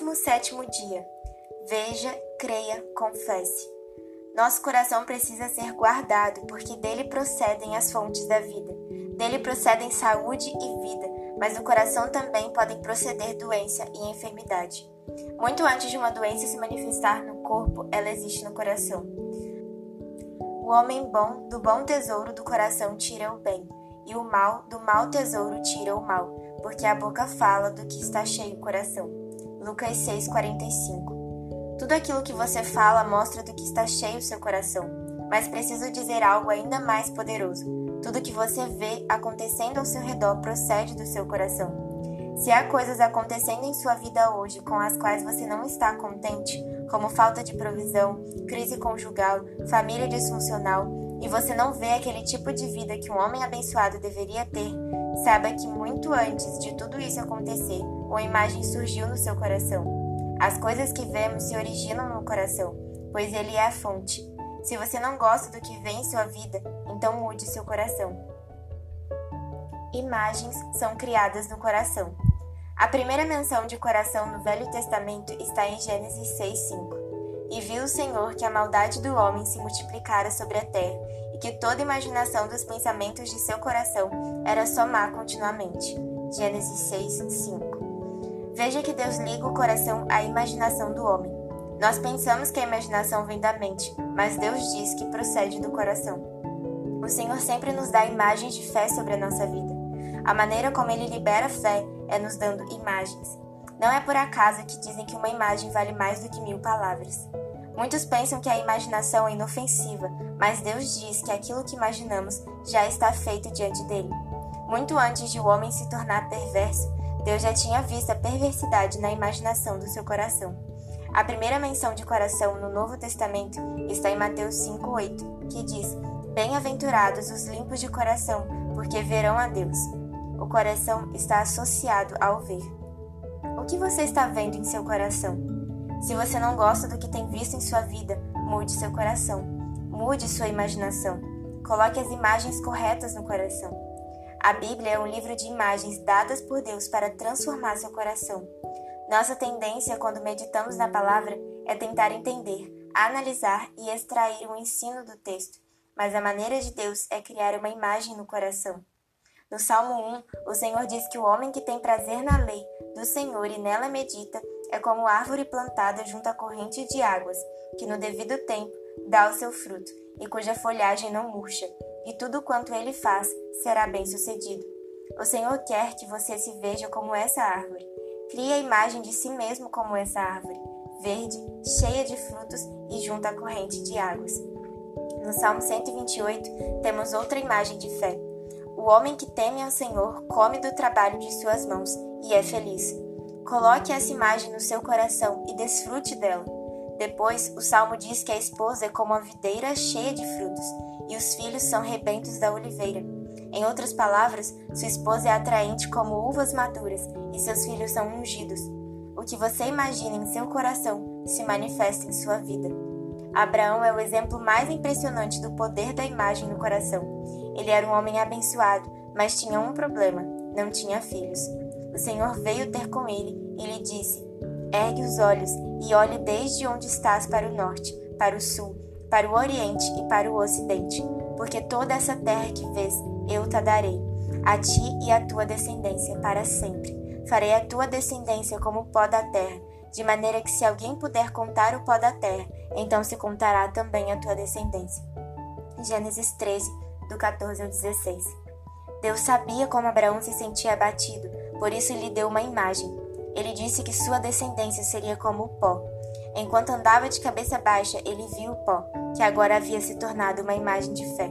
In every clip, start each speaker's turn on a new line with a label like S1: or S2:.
S1: 17 dia. Veja, creia, confesse. Nosso coração precisa ser guardado, porque dele procedem as fontes da vida. Dele procedem saúde e vida, mas do coração também podem proceder doença e enfermidade. Muito antes de uma doença se manifestar no corpo, ela existe no coração. O homem bom do bom tesouro do coração tira o bem, e o mal do mau tesouro tira o mal, porque a boca fala do que está cheio o coração. Lucas 6:45. Tudo aquilo que você fala mostra do que está cheio o seu coração, mas preciso dizer algo ainda mais poderoso. Tudo que você vê acontecendo ao seu redor procede do seu coração. Se há coisas acontecendo em sua vida hoje com as quais você não está contente, como falta de provisão, crise conjugal, família disfuncional, e você não vê aquele tipo de vida que um homem abençoado deveria ter, saiba que muito antes de tudo isso acontecer, uma imagem surgiu no seu coração. As coisas que vemos se originam no coração, pois ele é a fonte. Se você não gosta do que vê em sua vida, então mude seu coração. Imagens são criadas no coração. A primeira menção de coração no Velho Testamento está em Gênesis 6:5. E viu o Senhor que a maldade do homem se multiplicara sobre a terra, e que toda imaginação dos pensamentos de seu coração era só má continuamente. Gênesis 6:5. Veja que Deus liga o coração à imaginação do homem. Nós pensamos que a imaginação vem da mente, mas Deus diz que procede do coração. O Senhor sempre nos dá imagens de fé sobre a nossa vida. A maneira como ele libera fé é nos dando imagens. Não é por acaso que dizem que uma imagem vale mais do que mil palavras. Muitos pensam que a imaginação é inofensiva, mas Deus diz que aquilo que imaginamos já está feito diante dele. Muito antes de o homem se tornar perverso, Deus já tinha visto a perversidade na imaginação do seu coração. A primeira menção de coração no Novo Testamento está em Mateus 5,8, que diz: Bem-aventurados os limpos de coração, porque verão a Deus. O coração está associado ao ver. O que você está vendo em seu coração? Se você não gosta do que tem visto em sua vida, mude seu coração. Mude sua imaginação. Coloque as imagens corretas no coração. A Bíblia é um livro de imagens dadas por Deus para transformar seu coração. Nossa tendência quando meditamos na palavra é tentar entender, analisar e extrair o ensino do texto, mas a maneira de Deus é criar uma imagem no coração. No Salmo 1, o Senhor diz que o homem que tem prazer na lei do Senhor e nela medita é como árvore plantada junto à corrente de águas, que no devido tempo dá o seu fruto e cuja folhagem não murcha, e tudo quanto ele faz será bem sucedido. O Senhor quer que você se veja como essa árvore. Crie a imagem de si mesmo como essa árvore, verde, cheia de frutos e junto à corrente de águas. No Salmo 128, temos outra imagem de fé. O homem que teme ao Senhor come do trabalho de suas mãos e é feliz. Coloque essa imagem no seu coração e desfrute dela. Depois, o salmo diz que a esposa é como a videira cheia de frutos e os filhos são rebentos da oliveira. Em outras palavras, sua esposa é atraente como uvas maduras e seus filhos são ungidos. O que você imagina em seu coração se manifesta em sua vida. Abraão é o exemplo mais impressionante do poder da imagem no coração. Ele era um homem abençoado, mas tinha um problema: não tinha filhos. O Senhor veio ter com ele e lhe disse: Ergue os olhos e olhe desde onde estás para o norte, para o sul, para o oriente e para o ocidente, porque toda essa terra que vês eu te darei, a ti e à tua descendência para sempre. Farei a tua descendência como o pó da terra, de maneira que se alguém puder contar o pó da terra, então se contará também a tua descendência. Gênesis 13, do 14 ao 16. Deus sabia como Abraão se sentia abatido, por isso lhe deu uma imagem. Ele disse que sua descendência seria como o pó. Enquanto andava de cabeça baixa, ele viu o pó, que agora havia se tornado uma imagem de fé.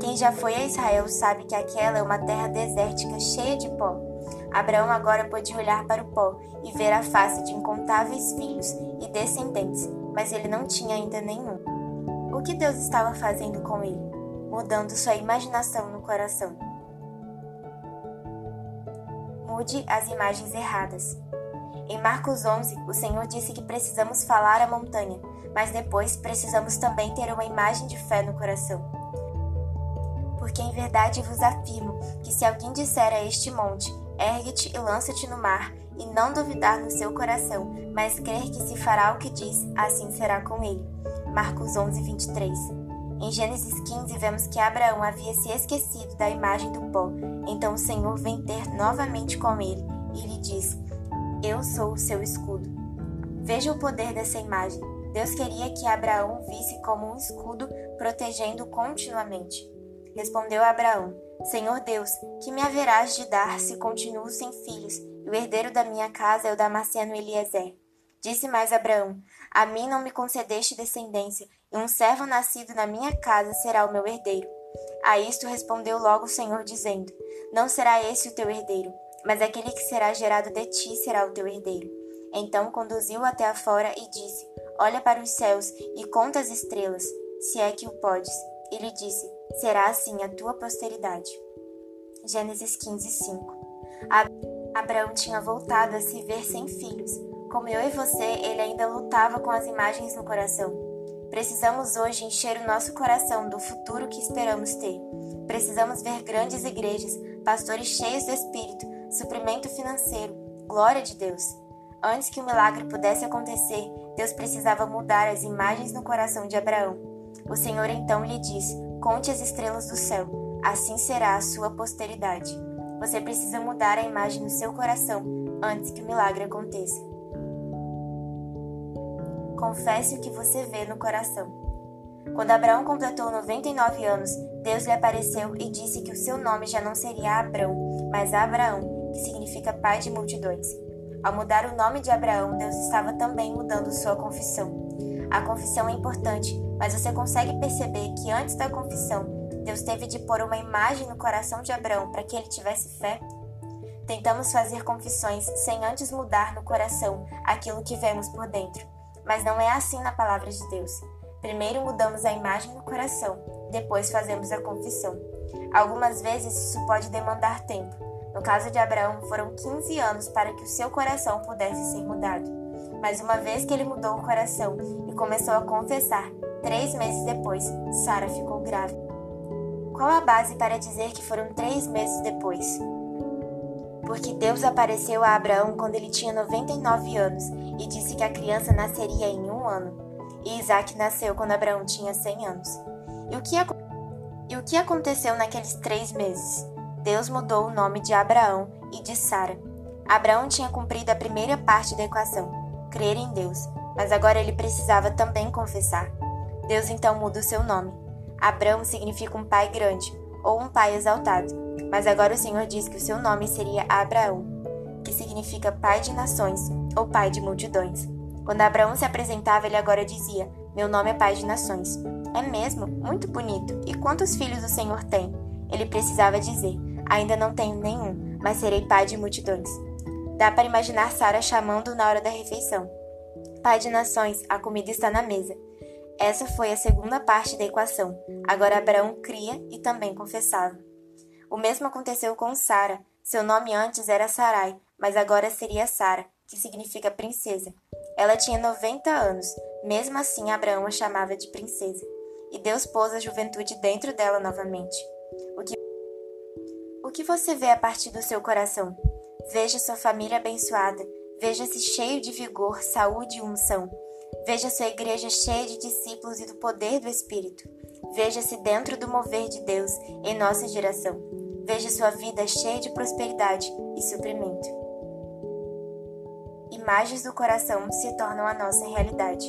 S1: Quem já foi a Israel sabe que aquela é uma terra desértica cheia de pó. Abraão agora podia olhar para o pó e ver a face de incontáveis filhos e descendentes, mas ele não tinha ainda nenhum. O que Deus estava fazendo com ele? mudando sua imaginação no coração. Mude as imagens erradas. Em Marcos 11, o Senhor disse que precisamos falar à montanha, mas depois precisamos também ter uma imagem de fé no coração. Porque em verdade vos afirmo que se alguém disser a este monte, Ergue-te e lança-te no mar, e não duvidar no seu coração, mas crer que se fará o que diz, assim será com ele. Marcos 11, 23. Em Gênesis 15, vemos que Abraão havia se esquecido da imagem do pó. Então o Senhor vem ter novamente com ele e lhe diz: Eu sou o seu escudo. Veja o poder dessa imagem. Deus queria que Abraão visse como um escudo protegendo continuamente. Respondeu Abraão: Senhor Deus, que me haverás de dar se continuo sem filhos, e o herdeiro da minha casa é o Damasceno Eliezer? Disse mais Abraão: A mim não me concedeste descendência, e um servo nascido na minha casa será o meu herdeiro. A isto respondeu logo o Senhor, dizendo: Não será esse o teu herdeiro, mas aquele que será gerado de ti será o teu herdeiro. Então conduziu-o até afora e disse: Olha para os céus e conta as estrelas, se é que o podes. E lhe disse: Será assim a tua posteridade. Gênesis 15, 5 Abraão tinha voltado a se ver sem filhos. Como eu e você, ele ainda lutava com as imagens no coração. Precisamos hoje encher o nosso coração do futuro que esperamos ter. Precisamos ver grandes igrejas, pastores cheios do Espírito, suprimento financeiro, glória de Deus. Antes que o milagre pudesse acontecer, Deus precisava mudar as imagens no coração de Abraão. O Senhor então lhe disse: Conte as estrelas do céu, assim será a sua posteridade. Você precisa mudar a imagem no seu coração antes que o milagre aconteça. Confesse o que você vê no coração. Quando Abraão completou 99 anos, Deus lhe apareceu e disse que o seu nome já não seria Abrão, mas Abraão, que significa pai de multidões. Ao mudar o nome de Abraão, Deus estava também mudando sua confissão. A confissão é importante, mas você consegue perceber que antes da confissão, Deus teve de pôr uma imagem no coração de Abraão para que ele tivesse fé? Tentamos fazer confissões sem antes mudar no coração aquilo que vemos por dentro. Mas não é assim na palavra de Deus. Primeiro mudamos a imagem no coração, depois fazemos a confissão. Algumas vezes isso pode demandar tempo. No caso de Abraão, foram 15 anos para que o seu coração pudesse ser mudado. Mas uma vez que ele mudou o coração e começou a confessar, três meses depois, Sara ficou grávida. Qual a base para dizer que foram três meses depois? Porque Deus apareceu a Abraão quando ele tinha 99 anos e disse que a criança nasceria em um ano. E Isaac nasceu quando Abraão tinha 100 anos. E o que, e o que aconteceu naqueles três meses? Deus mudou o nome de Abraão e de Sara. Abraão tinha cumprido a primeira parte da equação, crer em Deus, mas agora ele precisava também confessar. Deus então muda o seu nome. Abraão significa um pai grande ou um pai exaltado, mas agora o Senhor diz que o seu nome seria Abraão, que significa pai de nações ou pai de multidões. Quando Abraão se apresentava, ele agora dizia: Meu nome é pai de nações. É mesmo? Muito bonito. E quantos filhos o Senhor tem? Ele precisava dizer: Ainda não tenho nenhum, mas serei pai de multidões. Dá para imaginar Sara chamando na hora da refeição. Pai de nações, a comida está na mesa. Essa foi a segunda parte da equação. Agora Abraão cria e também confessava. O mesmo aconteceu com Sara. Seu nome antes era Sarai, mas agora seria Sara, que significa princesa. Ela tinha 90 anos, mesmo assim Abraão a chamava de princesa. E Deus pôs a juventude dentro dela novamente. O que, o que você vê a partir do seu coração? Veja sua família abençoada. Veja-se cheio de vigor, saúde e unção. Veja sua igreja cheia de discípulos e do poder do Espírito. Veja-se dentro do mover de Deus em nossa geração. Veja sua vida cheia de prosperidade e suprimento. Imagens do coração se tornam a nossa realidade.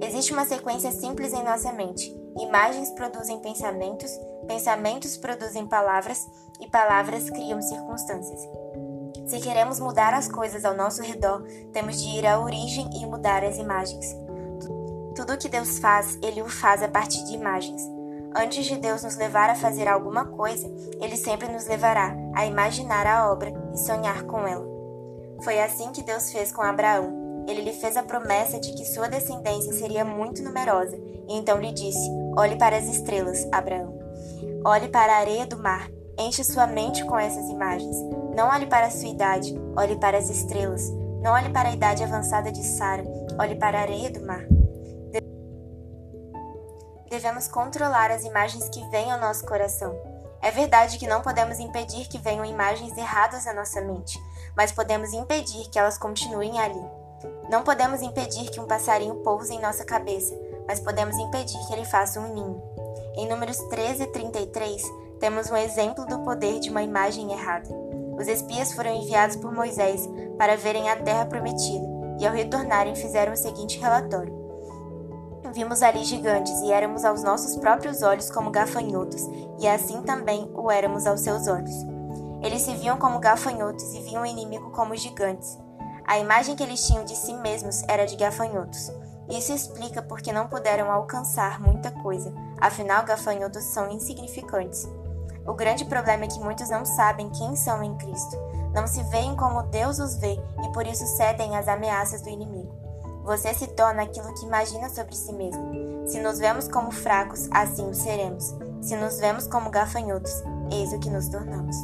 S1: Existe uma sequência simples em nossa mente. Imagens produzem pensamentos, pensamentos produzem palavras e palavras criam circunstâncias. Se queremos mudar as coisas ao nosso redor, temos de ir à origem e mudar as imagens. Tudo o que Deus faz, Ele o faz a partir de imagens. Antes de Deus nos levar a fazer alguma coisa, Ele sempre nos levará a imaginar a obra e sonhar com ela. Foi assim que Deus fez com Abraão. Ele lhe fez a promessa de que sua descendência seria muito numerosa, e então lhe disse: Olhe para as estrelas, Abraão. Olhe para a areia do mar. Enche sua mente com essas imagens. Não olhe para a sua idade, olhe para as estrelas. Não olhe para a idade avançada de Sara, olhe para a areia do mar. Devemos controlar as imagens que vêm ao nosso coração. É verdade que não podemos impedir que venham imagens erradas à nossa mente, mas podemos impedir que elas continuem ali. Não podemos impedir que um passarinho pouse em nossa cabeça, mas podemos impedir que ele faça um ninho. Em Números 13 e 33, temos um exemplo do poder de uma imagem errada. Os espias foram enviados por Moisés para verem a terra prometida, e ao retornarem fizeram o seguinte relatório: Vimos ali gigantes e éramos aos nossos próprios olhos como gafanhotos, e assim também o éramos aos seus olhos. Eles se viam como gafanhotos e viam o inimigo como gigantes. A imagem que eles tinham de si mesmos era de gafanhotos. Isso explica porque não puderam alcançar muita coisa, afinal, gafanhotos são insignificantes. O grande problema é que muitos não sabem quem são em Cristo, não se veem como Deus os vê e por isso cedem às ameaças do inimigo. Você se torna aquilo que imagina sobre si mesmo. Se nos vemos como fracos, assim o seremos. Se nos vemos como gafanhotos, eis o que nos tornamos.